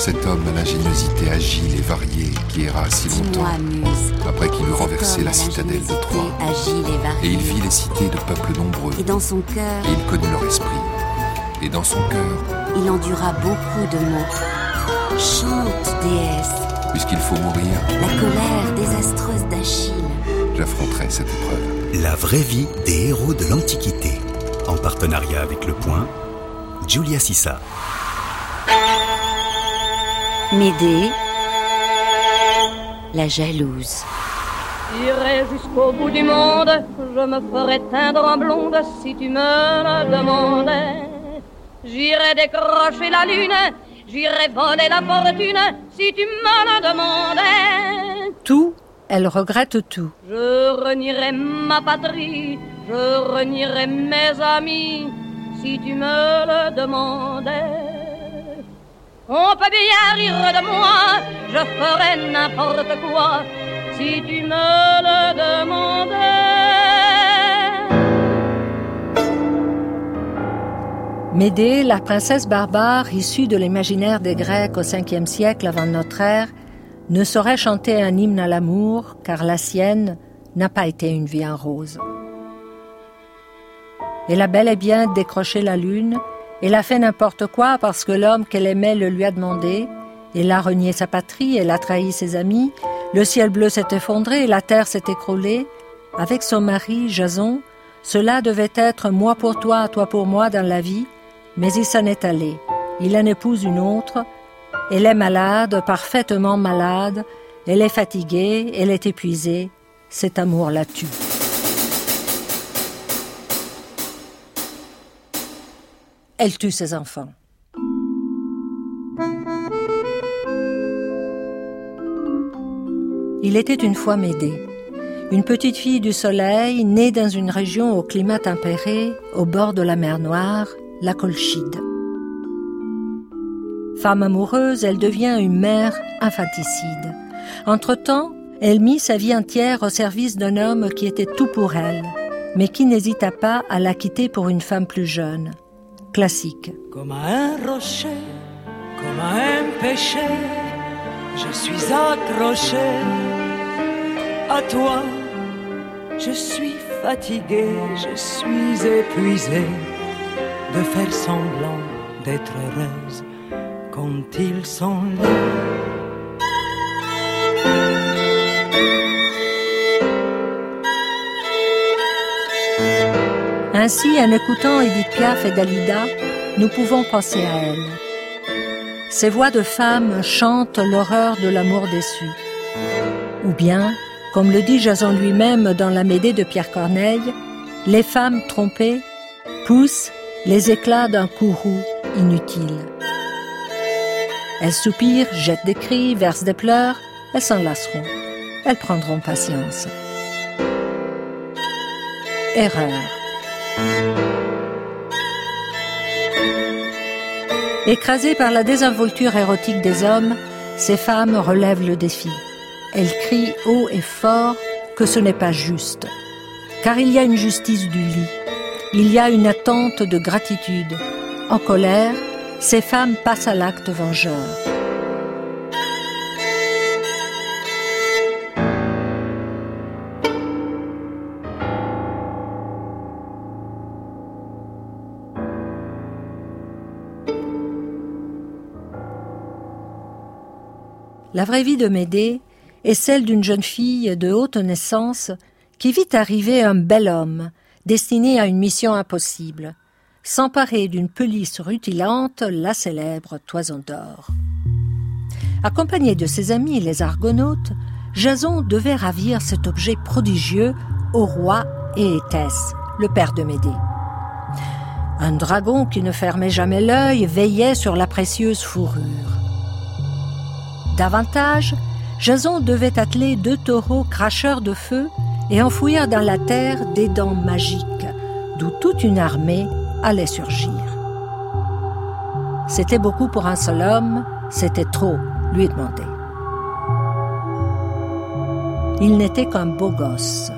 Cet homme à l'ingéniosité agile et variée qui erra si longtemps après qu'il eut renversé la citadelle de Troie. Et, il vit les cités de peuples nombreux. Et dans son cœur. Et il connut leur esprit. Et dans son cœur. Il endura beaucoup de maux. Chante, déesse. Puisqu'il faut mourir. La colère désastreuse d'Achille. J'affronterai cette épreuve. La vraie vie des héros de l'Antiquité. En partenariat avec Le Point, Julia Sissa. Médée, la jalouse. J'irai jusqu'au bout du monde, je me ferai teindre en blonde si tu me le demandais. J'irai décrocher la lune, j'irai voler la fortune si tu me le demandais. Tout, elle regrette tout. Je renierai ma patrie, je renierai mes amis si tu me le demandais. On peut bien rire de moi, je ferai n'importe quoi si tu me le demandais. Médée, la princesse barbare issue de l'imaginaire des Grecs au 5e siècle avant notre ère, ne saurait chanter un hymne à l'amour car la sienne n'a pas été une vie en rose. Elle a bel et bien décroché la lune elle a fait n'importe quoi parce que l'homme qu'elle aimait le lui a demandé. Elle a renié sa patrie, elle a trahi ses amis. Le ciel bleu s'est effondré, la terre s'est écroulée. Avec son mari, Jason, cela devait être moi pour toi, toi pour moi dans la vie, mais il s'en est allé. Il en épouse une autre. Elle est malade, parfaitement malade. Elle est fatiguée, elle est épuisée. Cet amour la tue. Elle tue ses enfants. Il était une fois Médée, une petite fille du soleil née dans une région au climat tempéré, au bord de la mer Noire, la Colchide. Femme amoureuse, elle devient une mère infanticide. Entre-temps, elle mit sa vie entière au service d'un homme qui était tout pour elle, mais qui n'hésita pas à la quitter pour une femme plus jeune, classique. Comme un rocher, comme un péché, je suis accroché à toi. Je suis fatigué, je suis épuisé de faire semblant d'être heureuse quand ils sont là. Ainsi, en écoutant Edith Piaf et Dalida, nous pouvons penser à elle. Ces voix de femmes chantent l'horreur de l'amour déçu. Ou bien, comme le dit Jason lui-même dans la Médée de Pierre Corneille, les femmes trompées poussent les éclats d'un courroux inutile. Elles soupirent, jettent des cris, versent des pleurs, elles s'en lasseront. Elles prendront patience. Erreur. Écrasées par la désinvolture érotique des hommes, ces femmes relèvent le défi. Elles crient haut et fort que ce n'est pas juste. Car il y a une justice du lit. Il y a une attente de gratitude. En colère, ces femmes passent à l'acte vengeur. La vraie vie de Médée est celle d'une jeune fille de haute naissance qui vit arriver un bel homme destiné à une mission impossible, s'emparer d'une pelisse rutilante, la célèbre toison d'or. Accompagné de ses amis les argonautes, Jason devait ravir cet objet prodigieux au roi Éétès, le père de Médée. Un dragon qui ne fermait jamais l'œil veillait sur la précieuse fourrure. Davantage, Jason devait atteler deux taureaux cracheurs de feu et enfouir dans la terre des dents magiques, d'où toute une armée allait surgir. C'était beaucoup pour un seul homme, c'était trop, lui demandait. Il n'était qu'un beau gosse.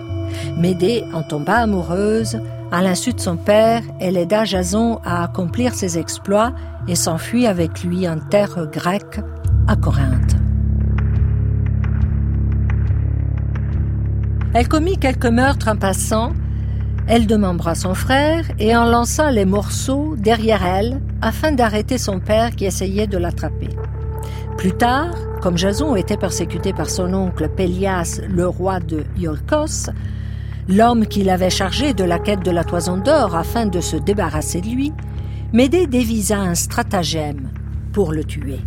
Médée en tomba amoureuse, À l'insu de son père, elle aida Jason à accomplir ses exploits et s'enfuit avec lui en terre grecque à Corinthe. Elle commit quelques meurtres en passant, elle démembra son frère et en lança les morceaux derrière elle afin d'arrêter son père qui essayait de l'attraper. Plus tard, comme Jason était persécuté par son oncle Pélias, le roi de Iolcos, l'homme qui l'avait chargé de la quête de la toison d'or afin de se débarrasser de lui, Médée dévisa un stratagème pour le tuer.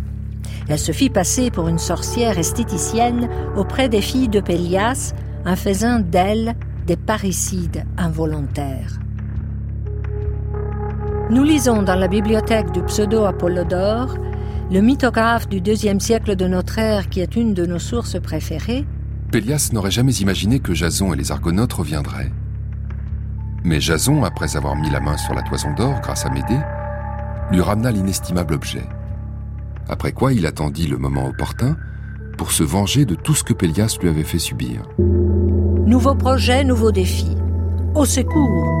Elle se fit passer pour une sorcière esthéticienne auprès des filles de Pélias en faisant d'elle des parricides involontaires. Nous lisons dans la bibliothèque du pseudo-Apollodore le mythographe du deuxième siècle de notre ère, qui est une de nos sources préférées. Pélias n'aurait jamais imaginé que Jason et les Argonautes reviendraient. Mais Jason, après avoir mis la main sur la toison d'or grâce à Médée, lui ramena l'inestimable objet. Après quoi il attendit le moment opportun pour se venger de tout ce que Pélias lui avait fait subir. Nouveau projet, nouveau défi. Au secours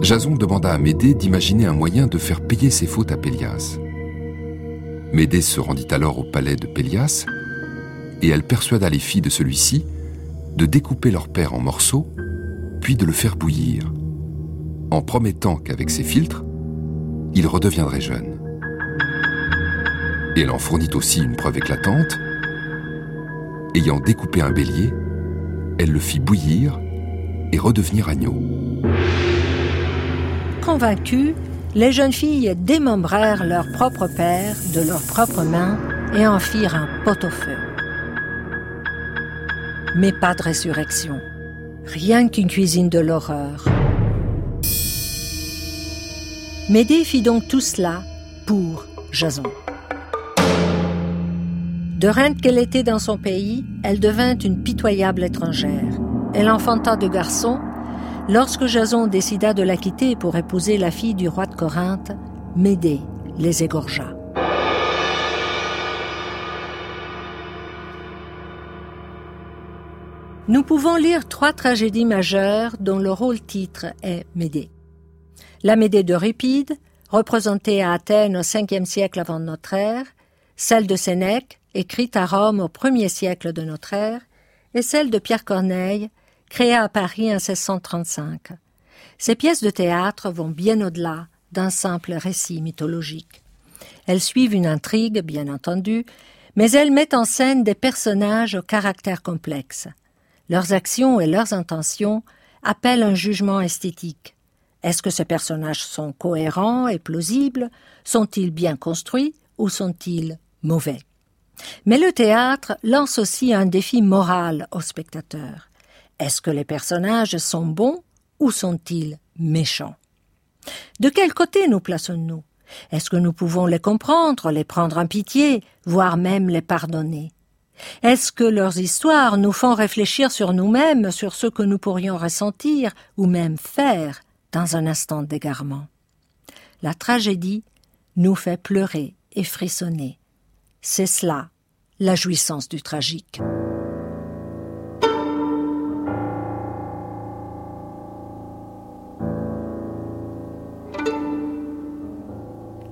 Jason demanda à Médée d'imaginer un moyen de faire payer ses fautes à Pélias. Médée se rendit alors au palais de Pélias et elle persuada les filles de celui-ci de découper leur père en morceaux, puis de le faire bouillir, en promettant qu'avec ses filtres, il redeviendrait jeune. Elle en fournit aussi une preuve éclatante. Ayant découpé un bélier, elle le fit bouillir et redevenir agneau. Convaincues, les jeunes filles démembrèrent leur propre père de leurs propres mains et en firent un pot-au-feu. Mais pas de résurrection, rien qu'une cuisine de l'horreur. Médée fit donc tout cela pour Jason. De reine qu'elle était dans son pays, elle devint une pitoyable étrangère. Elle enfanta deux garçons. Lorsque Jason décida de la quitter pour épouser la fille du roi de Corinthe, Médée les égorgea. Nous pouvons lire trois tragédies majeures dont le rôle titre est Médée. La Médée d'Euripide, représentée à Athènes au 5e siècle avant notre ère, celle de Sénèque, écrite à Rome au 1er siècle de notre ère, et celle de Pierre Corneille, créée à Paris en 1635. Ces pièces de théâtre vont bien au-delà d'un simple récit mythologique. Elles suivent une intrigue, bien entendu, mais elles mettent en scène des personnages au caractère complexe. Leurs actions et leurs intentions appellent un jugement esthétique. Est-ce que ces personnages sont cohérents et plausibles? Sont-ils bien construits ou sont-ils mauvais? Mais le théâtre lance aussi un défi moral aux spectateurs. Est-ce que les personnages sont bons ou sont-ils méchants? De quel côté nous plaçons-nous? Est-ce que nous pouvons les comprendre, les prendre en pitié, voire même les pardonner? Est-ce que leurs histoires nous font réfléchir sur nous-mêmes, sur ce que nous pourrions ressentir ou même faire dans un instant d'égarement? La tragédie nous fait pleurer et frissonner. C'est cela, la jouissance du tragique.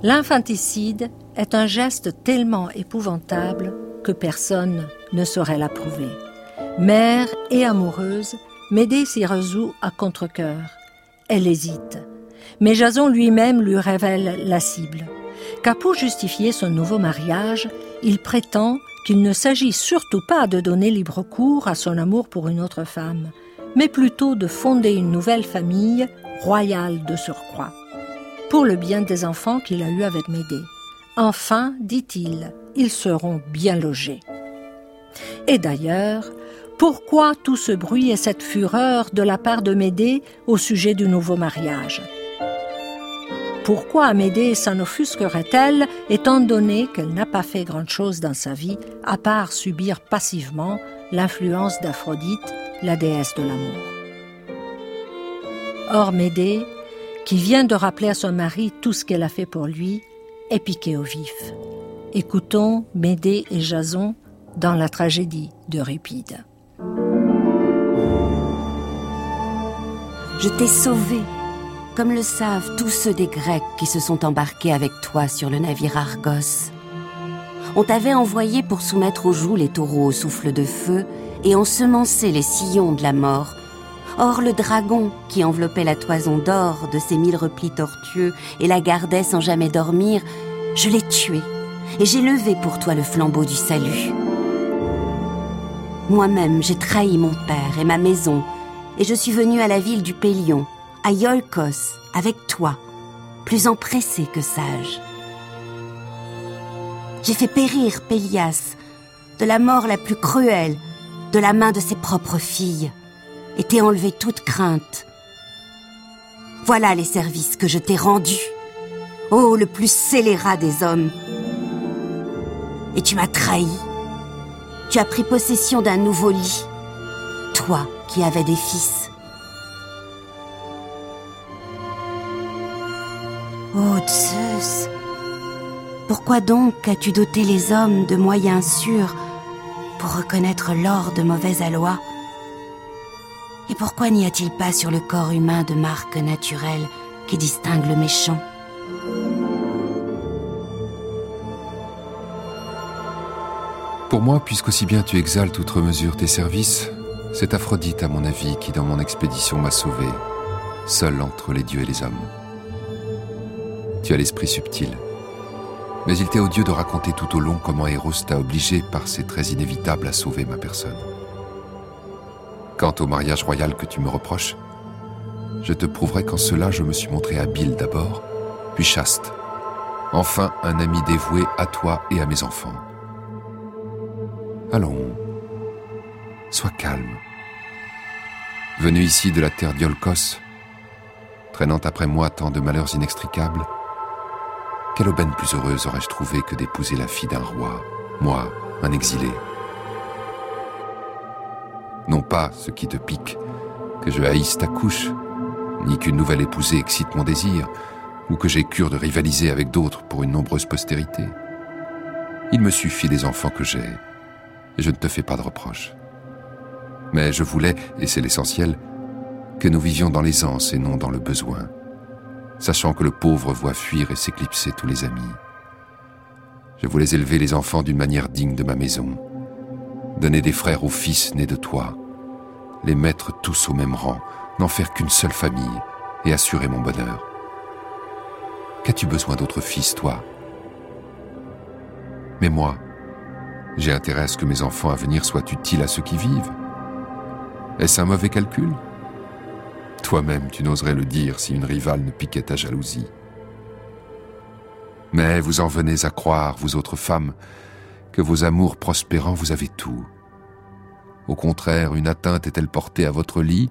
L'infanticide est un geste tellement épouvantable que personne ne saurait l'approuver. Mère et amoureuse, Médée s'y résout à contre-cœur elle hésite. Mais Jason lui-même lui révèle la cible. Car pour justifier son nouveau mariage, il prétend qu'il ne s'agit surtout pas de donner libre cours à son amour pour une autre femme, mais plutôt de fonder une nouvelle famille, royale de surcroît, pour le bien des enfants qu'il a eus avec Médée. Enfin, dit-il, ils seront bien logés. Et d'ailleurs, pourquoi tout ce bruit et cette fureur de la part de Médée au sujet du nouveau mariage? Pourquoi Amédée s'en offusquerait-elle étant donné qu'elle n'a pas fait grand-chose dans sa vie à part subir passivement l'influence d'Aphrodite, la déesse de l'amour Or Médée, qui vient de rappeler à son mari tout ce qu'elle a fait pour lui, est piquée au vif. Écoutons Médée et Jason dans la tragédie d'Euripide. Je t'ai sauvé, comme le savent tous ceux des Grecs qui se sont embarqués avec toi sur le navire Argos. On t'avait envoyé pour soumettre aux joues les taureaux au souffle de feu et ensemencer les sillons de la mort. Or le dragon, qui enveloppait la toison d'or de ses mille replis tortueux et la gardait sans jamais dormir, je l'ai tué et j'ai levé pour toi le flambeau du salut. Moi-même, j'ai trahi mon père et ma maison, et je suis venu à la ville du Pélion, à Iolkos, avec toi, plus empressé que sage. J'ai fait périr Pélias de la mort la plus cruelle, de la main de ses propres filles, et t'ai enlevé toute crainte. Voilà les services que je t'ai rendus. Oh, le plus scélérat des hommes. Et tu m'as trahi. Tu as pris possession d'un nouveau lit. Toi qui avais des fils. Oh Zeus, pourquoi donc as-tu doté les hommes de moyens sûrs pour reconnaître l'or de mauvais aloi Et pourquoi n'y a-t-il pas sur le corps humain de marques naturelles qui distinguent le méchant? Pour moi, puisqu'aussi bien tu exaltes outre mesure tes services, c'est Aphrodite, à mon avis, qui dans mon expédition m'a sauvé, seul entre les dieux et les hommes. Tu as l'esprit subtil, mais il t'est odieux de raconter tout au long comment Eros t'a obligé par ses traits inévitables à sauver ma personne. Quant au mariage royal que tu me reproches, je te prouverai qu'en cela je me suis montré habile d'abord, puis chaste, enfin un ami dévoué à toi et à mes enfants. Allons, sois calme. Venu ici de la terre d'Iolkos, traînant après moi tant de malheurs inextricables, quelle aubaine plus heureuse aurais-je trouvé que d'épouser la fille d'un roi, moi, un exilé? Non pas ce qui te pique, que je haïsse ta couche, ni qu'une nouvelle épousée excite mon désir, ou que j'ai cure de rivaliser avec d'autres pour une nombreuse postérité. Il me suffit des enfants que j'ai, et je ne te fais pas de reproches. Mais je voulais, et c'est l'essentiel, que nous vivions dans l'aisance et non dans le besoin, sachant que le pauvre voit fuir et s'éclipser tous les amis. Je voulais élever les enfants d'une manière digne de ma maison, donner des frères aux fils nés de toi, les mettre tous au même rang, n'en faire qu'une seule famille et assurer mon bonheur. Qu'as-tu besoin d'autres fils, toi? Mais moi, j'ai intérêt à ce que mes enfants à venir soient utiles à ceux qui vivent. Est-ce un mauvais calcul? Toi-même, tu n'oserais le dire si une rivale ne piquait ta jalousie. Mais vous en venez à croire, vous autres femmes, que vos amours prospérants, vous avez tout. Au contraire, une atteinte est-elle portée à votre lit,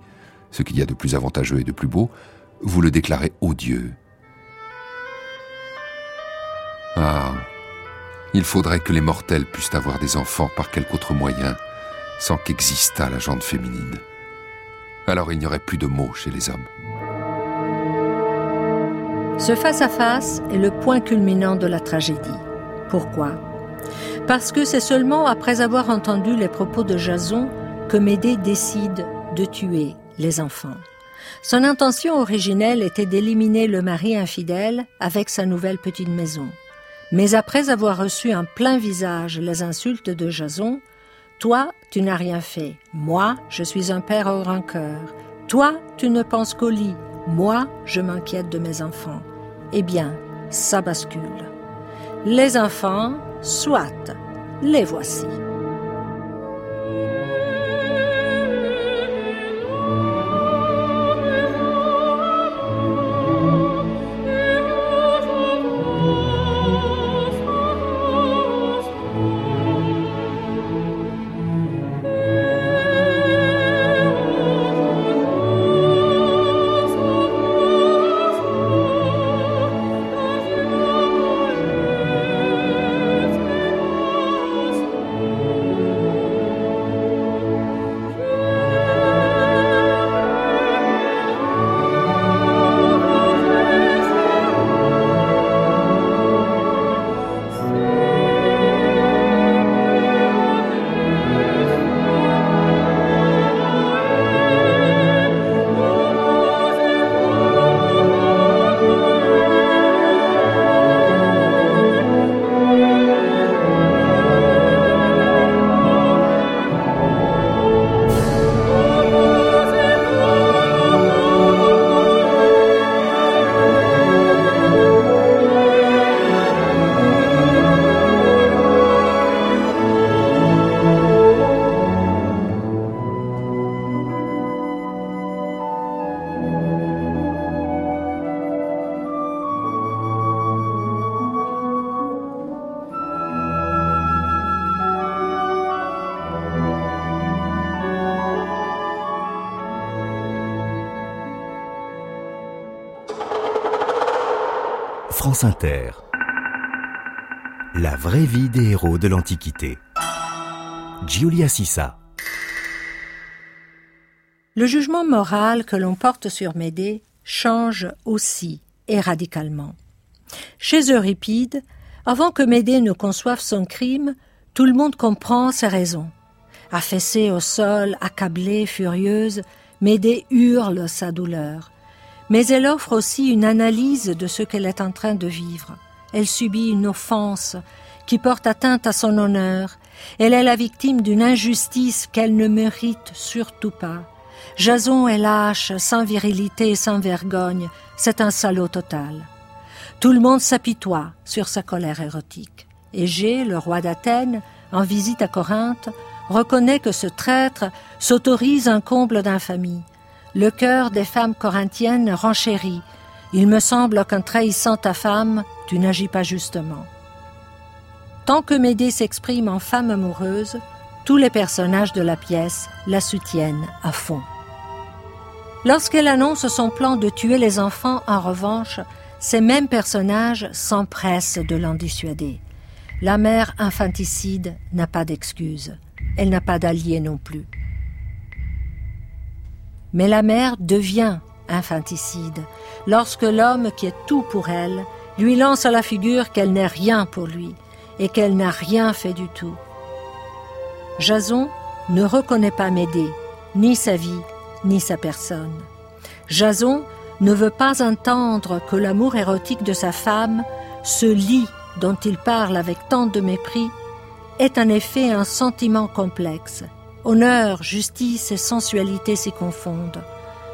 ce qu'il y a de plus avantageux et de plus beau, vous le déclarez odieux. Ah, il faudrait que les mortels puissent avoir des enfants par quelque autre moyen, sans qu'existât la jante féminine. Alors il n'y aurait plus de mots chez les hommes. Ce face-à-face est le point culminant de la tragédie. Pourquoi? Parce que c'est seulement après avoir entendu les propos de Jason que Médée décide de tuer les enfants. Son intention originelle était d'éliminer le mari infidèle avec sa nouvelle petite maison. Mais après avoir reçu en plein visage les insultes de Jason, toi, tu n'as rien fait. Moi, je suis un père au rancœur. Toi, tu ne penses qu'au lit. Moi, je m'inquiète de mes enfants. Eh bien, ça bascule. Les enfants, soit, les voici. France Inter. La vraie vie des héros de l'Antiquité. Giulia Sissa. Le jugement moral que l'on porte sur Médée change aussi et radicalement. Chez Euripide, avant que Médée ne conçoive son crime, tout le monde comprend ses raisons. Affaissée au sol, accablée, furieuse, Médée hurle sa douleur. Mais elle offre aussi une analyse de ce qu'elle est en train de vivre. Elle subit une offense qui porte atteinte à son honneur. Elle est la victime d'une injustice qu'elle ne mérite surtout pas. Jason est lâche, sans virilité et sans vergogne. C'est un salaud total. Tout le monde s'apitoie sur sa colère érotique. G, le roi d'Athènes, en visite à Corinthe, reconnaît que ce traître s'autorise un comble d'infamie. Le cœur des femmes corinthiennes renchérit. Il me semble qu'en trahissant ta femme, tu n'agis pas justement. Tant que Médée s'exprime en femme amoureuse, tous les personnages de la pièce la soutiennent à fond. Lorsqu'elle annonce son plan de tuer les enfants, en revanche, ces mêmes personnages s'empressent de l'en dissuader. La mère infanticide n'a pas d'excuse. Elle n'a pas d'allié non plus. Mais la mère devient infanticide lorsque l'homme qui est tout pour elle lui lance à la figure qu'elle n'est rien pour lui et qu'elle n'a rien fait du tout. Jason ne reconnaît pas Médée, ni sa vie, ni sa personne. Jason ne veut pas entendre que l'amour érotique de sa femme, ce lit dont il parle avec tant de mépris, est en effet un sentiment complexe. Honneur, justice et sensualité s'y confondent.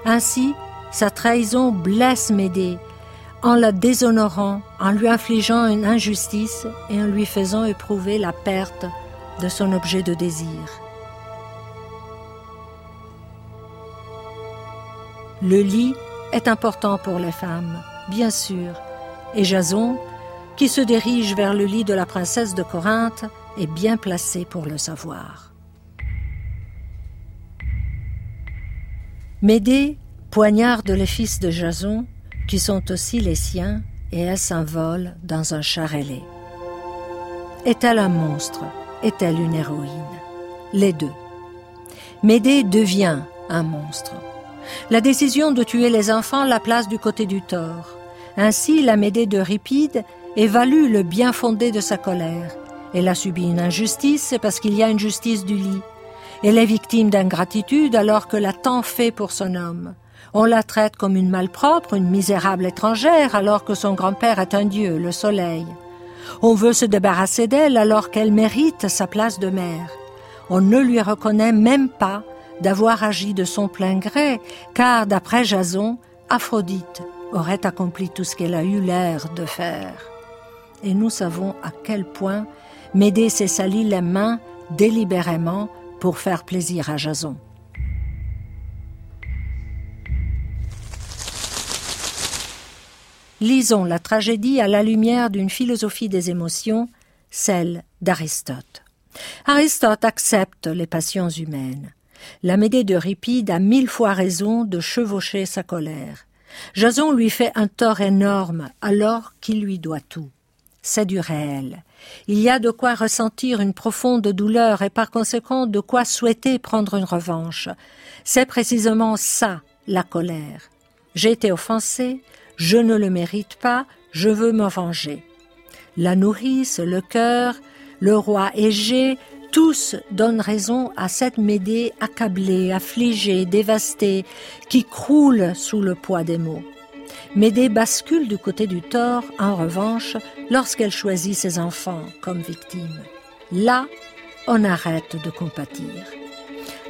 Ainsi, sa trahison blesse Médée en la déshonorant, en lui infligeant une injustice et en lui faisant éprouver la perte de son objet de désir. Le lit est important pour les femmes, bien sûr, et Jason, qui se dirige vers le lit de la princesse de Corinthe, est bien placé pour le savoir. Médée poignarde les fils de Jason, qui sont aussi les siens, et elle s'envole dans un char ailé. Est-elle un monstre? Est-elle une héroïne? Les deux. Médée devient un monstre. La décision de tuer les enfants la place du côté du tort. Ainsi, la Médée de Ripide évalue le bien fondé de sa colère. Elle a subi une injustice, parce qu'il y a une justice du lit. Elle est victime d'ingratitude alors que l'a tant fait pour son homme. On la traite comme une malpropre, une misérable étrangère, alors que son grand-père est un dieu, le soleil. On veut se débarrasser d'elle alors qu'elle mérite sa place de mère. On ne lui reconnaît même pas d'avoir agi de son plein gré, car d'après Jason, Aphrodite aurait accompli tout ce qu'elle a eu l'air de faire. Et nous savons à quel point Médée s'est sali les mains délibérément pour faire plaisir à Jason. Lisons la tragédie à la lumière d'une philosophie des émotions, celle d'Aristote. Aristote accepte les passions humaines. La Médée de Ripide a mille fois raison de chevaucher sa colère. Jason lui fait un tort énorme alors qu'il lui doit tout. C'est du réel. Il y a de quoi ressentir une profonde douleur et par conséquent de quoi souhaiter prendre une revanche. C'est précisément ça, la colère. J'ai été offensé, je ne le mérite pas, je veux me venger. La nourrice, le cœur, le roi Égée, tous donnent raison à cette Médée accablée, affligée, dévastée, qui croule sous le poids des mots. Médée bascule du côté du tort, en revanche, lorsqu'elle choisit ses enfants comme victimes. Là, on arrête de compatir.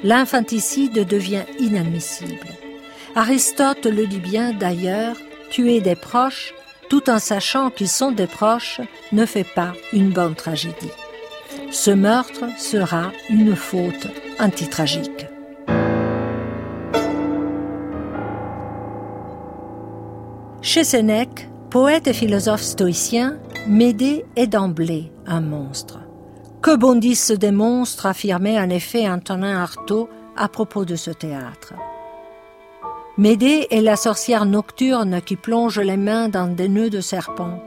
L'infanticide devient inadmissible. Aristote le dit bien d'ailleurs, tuer des proches, tout en sachant qu'ils sont des proches, ne fait pas une bonne tragédie. Ce meurtre sera une faute antitragique. Chez Sénèque, poète et philosophe stoïcien, Médée est d'emblée un monstre. Que bondissent des monstres, affirmait en effet Antonin Artaud à propos de ce théâtre. Médée est la sorcière nocturne qui plonge les mains dans des nœuds de serpents.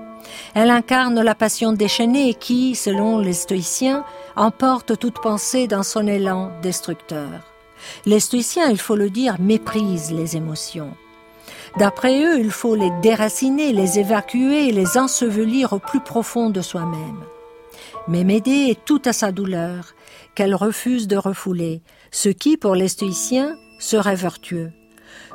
Elle incarne la passion déchaînée qui, selon les stoïciens, emporte toute pensée dans son élan destructeur. Les stoïciens, il faut le dire, méprisent les émotions. D'après eux, il faut les déraciner, les évacuer, les ensevelir au plus profond de soi-même. Mais Médée est toute à sa douleur, qu'elle refuse de refouler, ce qui, pour les stoïciens, serait vertueux.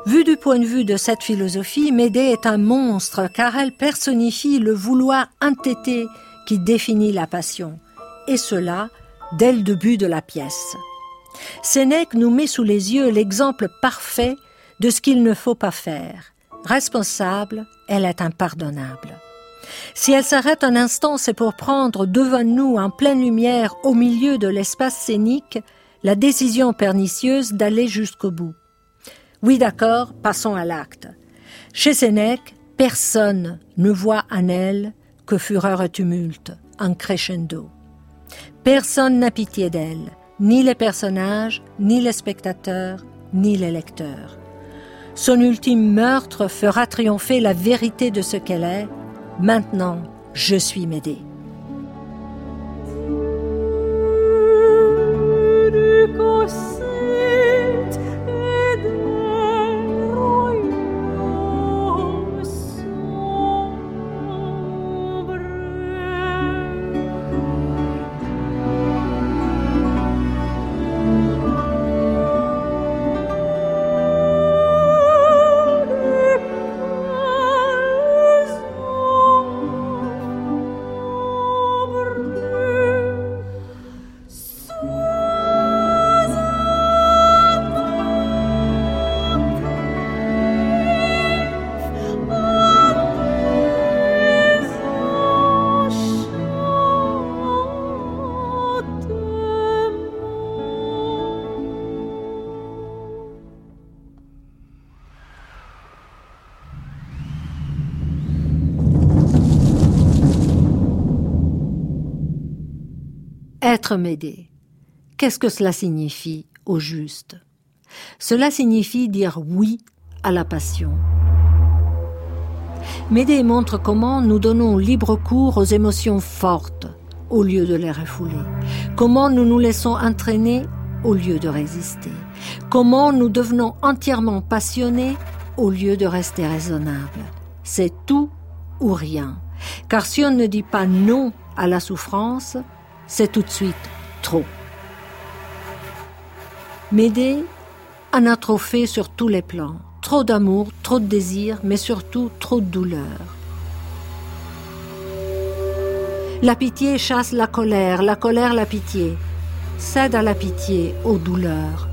Vu du point de vue de cette philosophie, Médée est un monstre car elle personnifie le vouloir entêté qui définit la passion, et cela dès le début de la pièce. Sénèque nous met sous les yeux l'exemple parfait de ce qu'il ne faut pas faire. Responsable, elle est impardonnable. Si elle s'arrête un instant, c'est pour prendre devant nous, en pleine lumière, au milieu de l'espace scénique, la décision pernicieuse d'aller jusqu'au bout. Oui, d'accord, passons à l'acte. Chez Sénèque, personne ne voit en elle que fureur et tumulte, en crescendo. Personne n'a pitié d'elle, ni les personnages, ni les spectateurs, ni les lecteurs. Son ultime meurtre fera triompher la vérité de ce qu'elle est. Maintenant, je suis Médée. Médée. Qu'est-ce que cela signifie au juste? Cela signifie dire oui à la passion. Médée montre comment nous donnons libre cours aux émotions fortes au lieu de les refouler, comment nous nous laissons entraîner au lieu de résister, comment nous devenons entièrement passionnés au lieu de rester raisonnables. C'est tout ou rien. Car si on ne dit pas non à la souffrance, c'est tout de suite trop. Médée en a trop fait sur tous les plans. Trop d'amour, trop de désir, mais surtout trop de douleur. La pitié chasse la colère, la colère la pitié. Cède à la pitié, aux douleurs.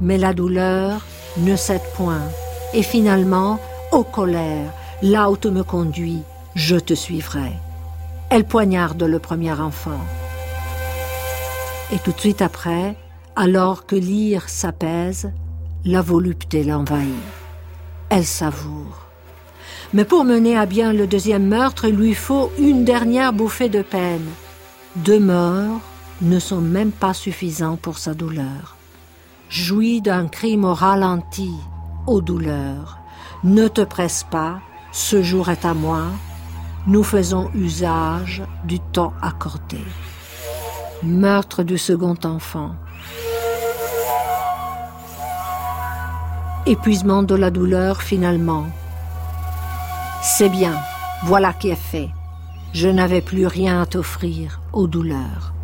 Mais la douleur ne cède point. Et finalement, aux colères, là où tu me conduis, je te suivrai. Elle poignarde le premier enfant. Et tout de suite après, alors que l'ire s'apaise, la volupté l'envahit. Elle savoure. Mais pour mener à bien le deuxième meurtre, il lui faut une dernière bouffée de peine. Deux morts ne sont même pas suffisants pour sa douleur. Jouis d'un crime au ralenti, aux douleurs. Ne te presse pas, ce jour est à moi. Nous faisons usage du temps accordé meurtre du second enfant. Épuisement de la douleur finalement. C'est bien, voilà qui est fait. Je n'avais plus rien à t'offrir aux douleurs.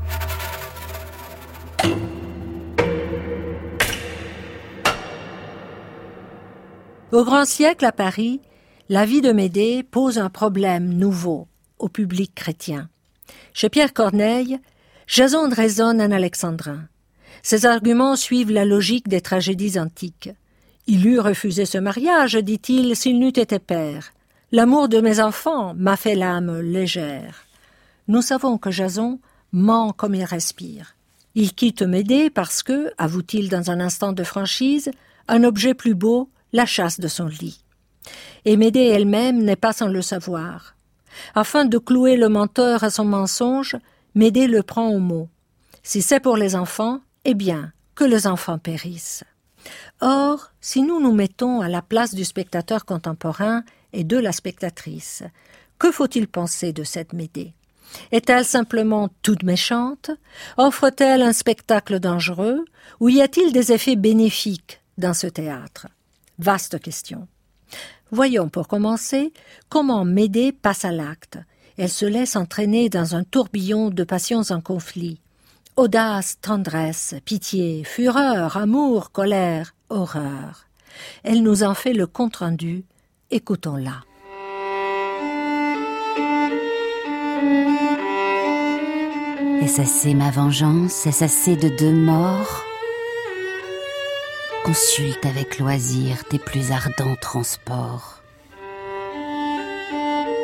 Au grand siècle à Paris, la vie de Médée pose un problème nouveau au public chrétien. Chez Pierre Corneille, Jason raisonne en alexandrin. Ses arguments suivent la logique des tragédies antiques. Il eût refusé ce mariage, dit-il, s'il n'eût été père. L'amour de mes enfants m'a fait l'âme légère. Nous savons que Jason ment comme il respire. Il quitte Médée parce que, avoue-t-il dans un instant de franchise, un objet plus beau la chasse de son lit. Et Médée elle-même n'est pas sans le savoir. Afin de clouer le menteur à son mensonge, Médée le prend au mot. Si c'est pour les enfants, eh bien, que les enfants périssent. Or, si nous nous mettons à la place du spectateur contemporain et de la spectatrice, Que faut-il penser de cette Médée? Est-elle simplement toute méchante? Offre-t-elle un spectacle dangereux? Ou y a-t-il des effets bénéfiques dans ce théâtre? Vaste question. Voyons pour commencer comment Médée passe à l'acte. Elle se laisse entraîner dans un tourbillon de passions en conflit. Audace, tendresse, pitié, fureur, amour, colère, horreur. Elle nous en fait le compte-rendu. Écoutons-la. Est-ce assez ma vengeance? Est-ce assez de deux morts? Consulte avec loisir tes plus ardents transports.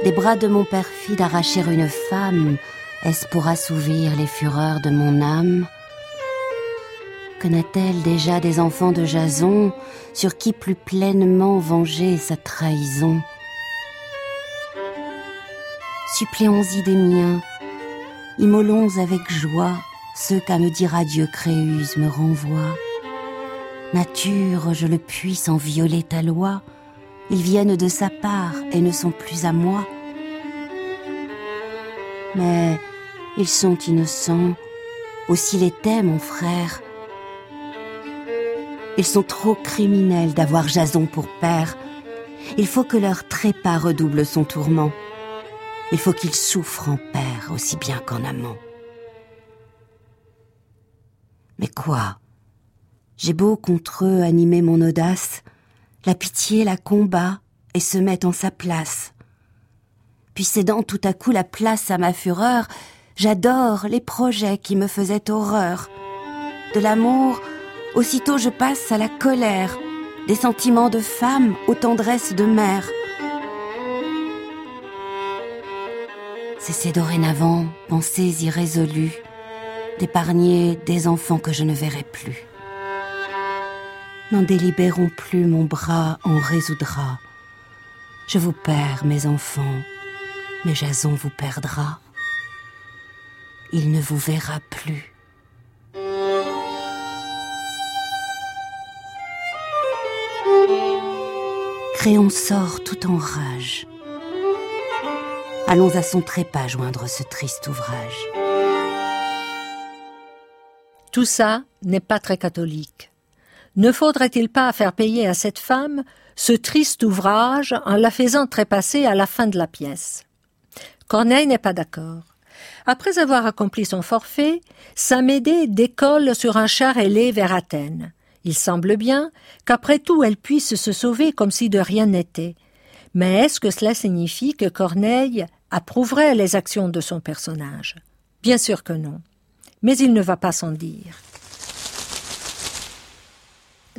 Des bras de mon perfide arracher une femme, est-ce pour assouvir les fureurs de mon âme? Connaît-elle déjà des enfants de Jason sur qui plus pleinement venger sa trahison? Suppléons-y des miens, immolons avec joie ceux qu'à me dire adieu Créuse me renvoie. Nature, je le puis sans violer ta loi, ils viennent de sa part et ne sont plus à moi. Mais ils sont innocents, aussi l'était mon frère. Ils sont trop criminels d'avoir Jason pour père. Il faut que leur trépas redouble son tourment. Il faut qu'ils souffrent en père aussi bien qu'en amant. Mais quoi? J'ai beau contre eux animer mon audace, la pitié la combat et se met en sa place. Puis cédant tout à coup la place à ma fureur, j'adore les projets qui me faisaient horreur. De l'amour, aussitôt je passe à la colère, des sentiments de femme aux tendresses de mère. Cessez dorénavant, pensées irrésolues, d'épargner des enfants que je ne verrai plus. N'en délibérons plus, mon bras en résoudra. Je vous perds, mes enfants, mais Jason vous perdra. Il ne vous verra plus. Créon sort tout en rage. Allons à son trépas joindre ce triste ouvrage. Tout ça n'est pas très catholique. Ne faudrait-il pas faire payer à cette femme ce triste ouvrage en la faisant trépasser à la fin de la pièce? Corneille n'est pas d'accord. Après avoir accompli son forfait, Saint-Médée décolle sur un char ailé vers Athènes. Il semble bien qu'après tout elle puisse se sauver comme si de rien n'était. Mais est-ce que cela signifie que Corneille approuverait les actions de son personnage? Bien sûr que non. Mais il ne va pas s'en dire.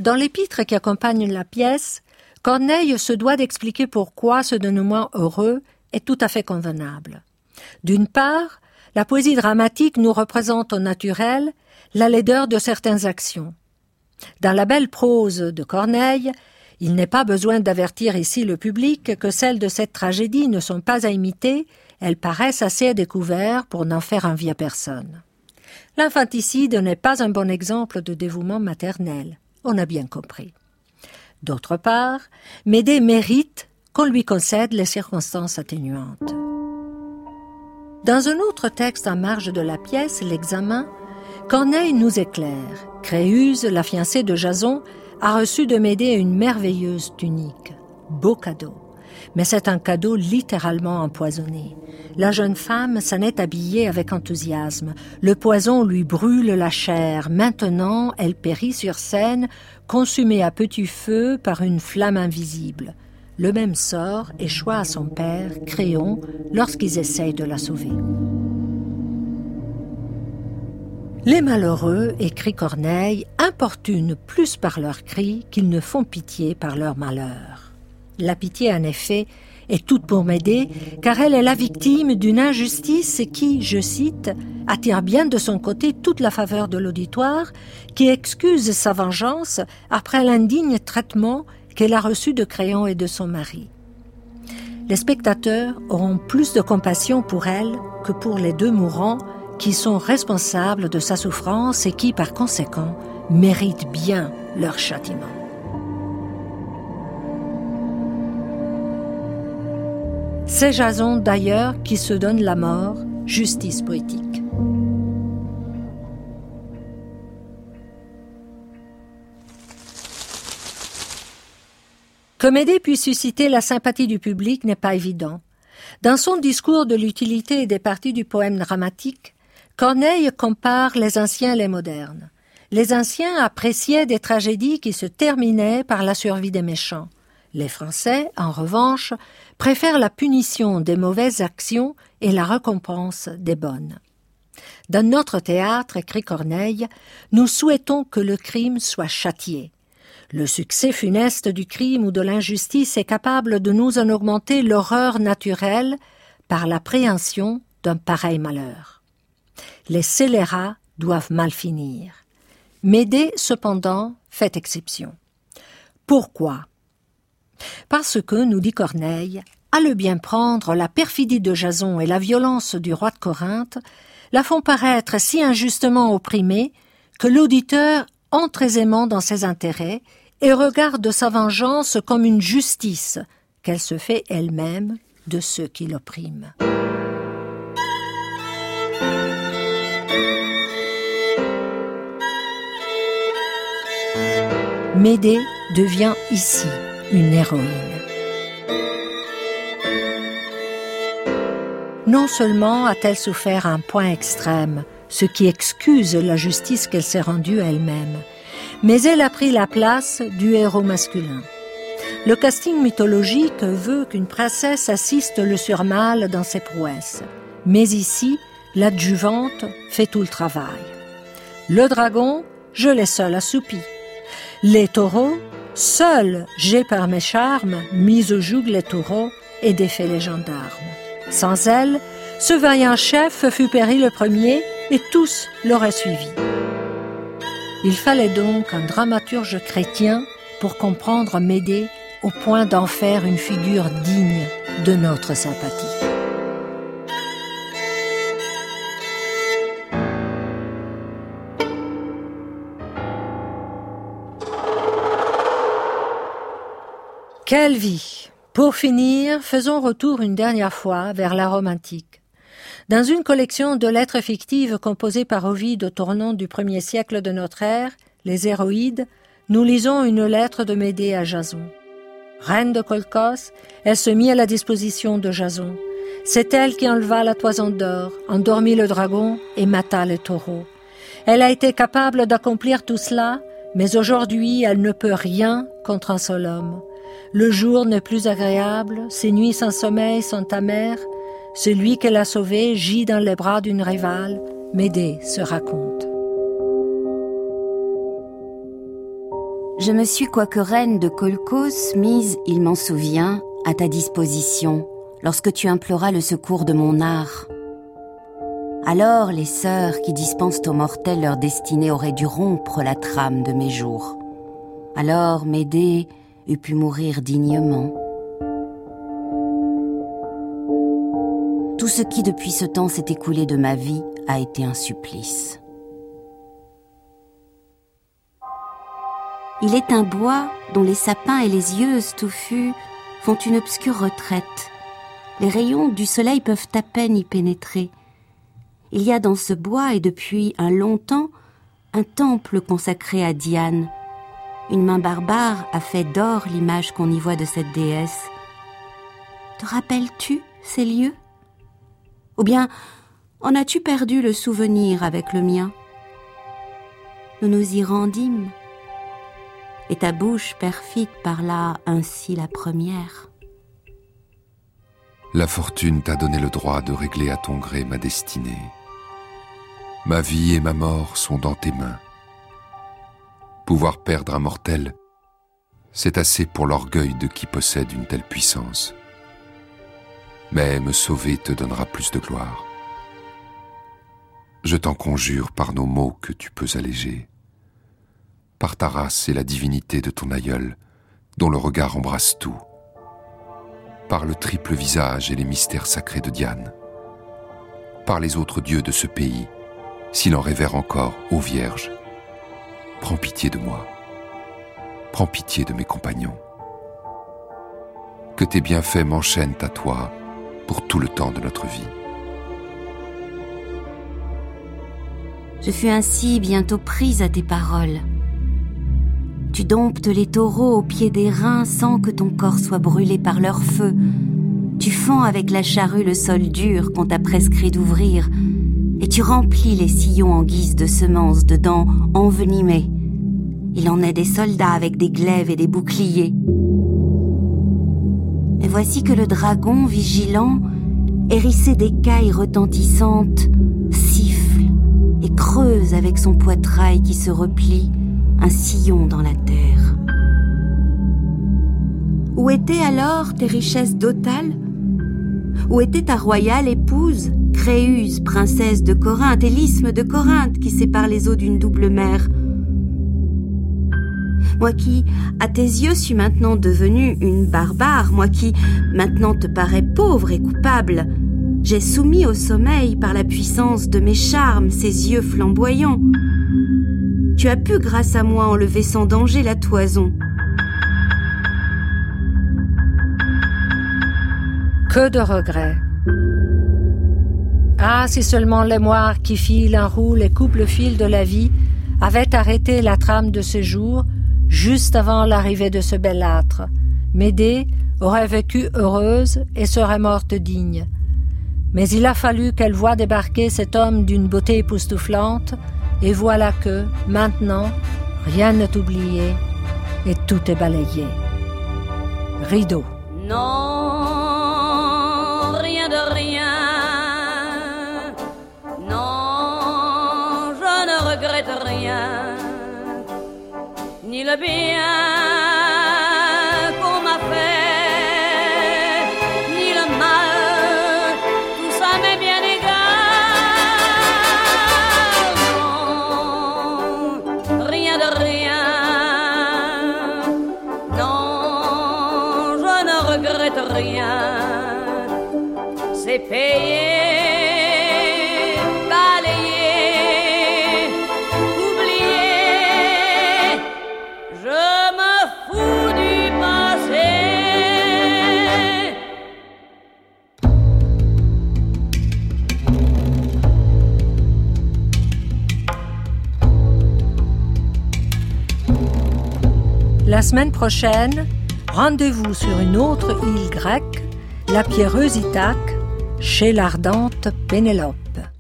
Dans l'épître qui accompagne la pièce, Corneille se doit d'expliquer pourquoi ce dénouement heureux est tout à fait convenable. D'une part, la poésie dramatique nous représente au naturel la laideur de certaines actions. Dans la belle prose de Corneille, il n'est pas besoin d'avertir ici le public que celles de cette tragédie ne sont pas à imiter, elles paraissent assez à découvert pour n'en faire envie à personne. L'infanticide n'est pas un bon exemple de dévouement maternel on a bien compris. D'autre part, Médée mérite qu'on lui concède les circonstances atténuantes. Dans un autre texte en marge de la pièce, l'examen, Corneille nous éclaire. Créuse, la fiancée de Jason, a reçu de Médée une merveilleuse tunique. Beau cadeau mais c'est un cadeau littéralement empoisonné. La jeune femme s'en est habillée avec enthousiasme. Le poison lui brûle la chair. Maintenant, elle périt sur scène, consumée à petit feu par une flamme invisible. Le même sort échoua à son père, Créon, lorsqu'ils essayent de la sauver. Les malheureux, écrit Corneille, importunent plus par leurs cris qu'ils ne font pitié par leur malheur. La pitié, en effet, est toute pour m'aider, car elle est la victime d'une injustice qui, je cite, attire bien de son côté toute la faveur de l'auditoire, qui excuse sa vengeance après l'indigne traitement qu'elle a reçu de Créon et de son mari. Les spectateurs auront plus de compassion pour elle que pour les deux mourants qui sont responsables de sa souffrance et qui, par conséquent, méritent bien leur châtiment. C'est Jason d'ailleurs qui se donne la mort, justice poétique. Que Médée puisse susciter la sympathie du public n'est pas évident. Dans son discours de l'utilité des parties du poème dramatique, Corneille compare les anciens et les modernes. Les anciens appréciaient des tragédies qui se terminaient par la survie des méchants. Les Français, en revanche, préfèrent la punition des mauvaises actions et la récompense des bonnes. Dans notre théâtre, écrit Corneille, nous souhaitons que le crime soit châtié. Le succès funeste du crime ou de l'injustice est capable de nous en augmenter l'horreur naturelle par l'appréhension d'un pareil malheur. Les scélérats doivent mal finir. Médée, cependant, fait exception. Pourquoi Parce que, nous dit Corneille, à le bien prendre, la perfidie de Jason et la violence du roi de Corinthe la font paraître si injustement opprimée que l'auditeur entre aisément dans ses intérêts et regarde sa vengeance comme une justice qu'elle se fait elle-même de ceux qui l'oppriment. Médée devient ici une héroïne. Non seulement a-t-elle souffert un point extrême, ce qui excuse la justice qu'elle s'est rendue elle-même, mais elle a pris la place du héros masculin. Le casting mythologique veut qu'une princesse assiste le surmâle dans ses prouesses. Mais ici, l'adjuvante fait tout le travail. Le dragon, je l'ai seul assoupi. Les taureaux, seul j'ai par mes charmes mis au joug les taureaux et défait les gendarmes. Sans elle, ce vaillant chef fut péri le premier et tous l'auraient suivi. Il fallait donc un dramaturge chrétien pour comprendre Médée au point d'en faire une figure digne de notre sympathie. Quelle vie Pour finir, faisons retour une dernière fois vers la Rome antique. Dans une collection de lettres fictives composées par Ovide au tournant du premier siècle de notre ère, Les Héroïdes, nous lisons une lettre de Médée à Jason. Reine de Colchos, elle se mit à la disposition de Jason. C'est elle qui enleva la toison d'or, endormit le dragon et mata les taureaux. Elle a été capable d'accomplir tout cela, mais aujourd'hui elle ne peut rien contre un seul homme. Le jour n'est plus agréable, ses nuits sans sommeil sont amères, celui qu'elle a sauvé gît dans les bras d'une rivale. Médée se raconte. Je me suis, quoique reine de Colchos, mise, il m'en souvient, à ta disposition, lorsque tu imploras le secours de mon art. Alors les sœurs qui dispensent aux mortels leur destinée auraient dû rompre la trame de mes jours. Alors Médée pu mourir dignement. Tout ce qui depuis ce temps s'est écoulé de ma vie a été un supplice. Il est un bois dont les sapins et les yeux touffus font une obscure retraite. Les rayons du soleil peuvent à peine y pénétrer. Il y a dans ce bois, et depuis un long temps, un temple consacré à Diane. Une main barbare a fait d'or l'image qu'on y voit de cette déesse. Te rappelles-tu ces lieux? Ou bien en as-tu perdu le souvenir avec le mien? Nous nous y rendîmes, et ta bouche perfide parla ainsi la première. La fortune t'a donné le droit de régler à ton gré ma destinée. Ma vie et ma mort sont dans tes mains. Pouvoir perdre un mortel, c'est assez pour l'orgueil de qui possède une telle puissance. Mais me sauver te donnera plus de gloire. Je t'en conjure par nos mots que tu peux alléger, par ta race et la divinité de ton aïeul, dont le regard embrasse tout, par le triple visage et les mystères sacrés de Diane, par les autres dieux de ce pays, s'il en révère encore, ô Vierge, prends pitié de moi, prends pitié de mes compagnons. Que tes bienfaits m'enchaînent à toi, pour tout le temps de notre vie. Je fus ainsi bientôt prise à tes paroles. Tu domptes les taureaux au pied des reins sans que ton corps soit brûlé par leur feu. Tu fends avec la charrue le sol dur qu'on t'a prescrit d'ouvrir, et tu remplis les sillons en guise de semences de dents envenimées. Il en est des soldats avec des glaives et des boucliers. Mais voici que le dragon vigilant, hérissé d'écailles retentissantes, siffle et creuse avec son poitrail qui se replie un sillon dans la terre. Où étaient alors tes richesses dotales Où était ta royale épouse, Créuse, princesse de Corinthe, et l'isthme de Corinthe qui sépare les eaux d'une double mer moi qui, à tes yeux, suis maintenant devenue une barbare, moi qui, maintenant te parais pauvre et coupable, j'ai soumis au sommeil par la puissance de mes charmes ces yeux flamboyants. Tu as pu, grâce à moi, enlever sans danger la toison. Que de regrets. Ah, si seulement l'émoire qui file, roule et coupe le fil de la vie avait arrêté la trame de ce jour, juste avant l'arrivée de ce bel âtre. Médée aurait vécu heureuse et serait morte digne. Mais il a fallu qu'elle voie débarquer cet homme d'une beauté époustouflante, et voilà que, maintenant, rien n'est oublié et tout est balayé. Rideau. Non, regrette rien. Ni le bien semaine prochaine, rendez-vous sur une autre île grecque, la pierreuse Ithaque, chez l'ardente Pénélope.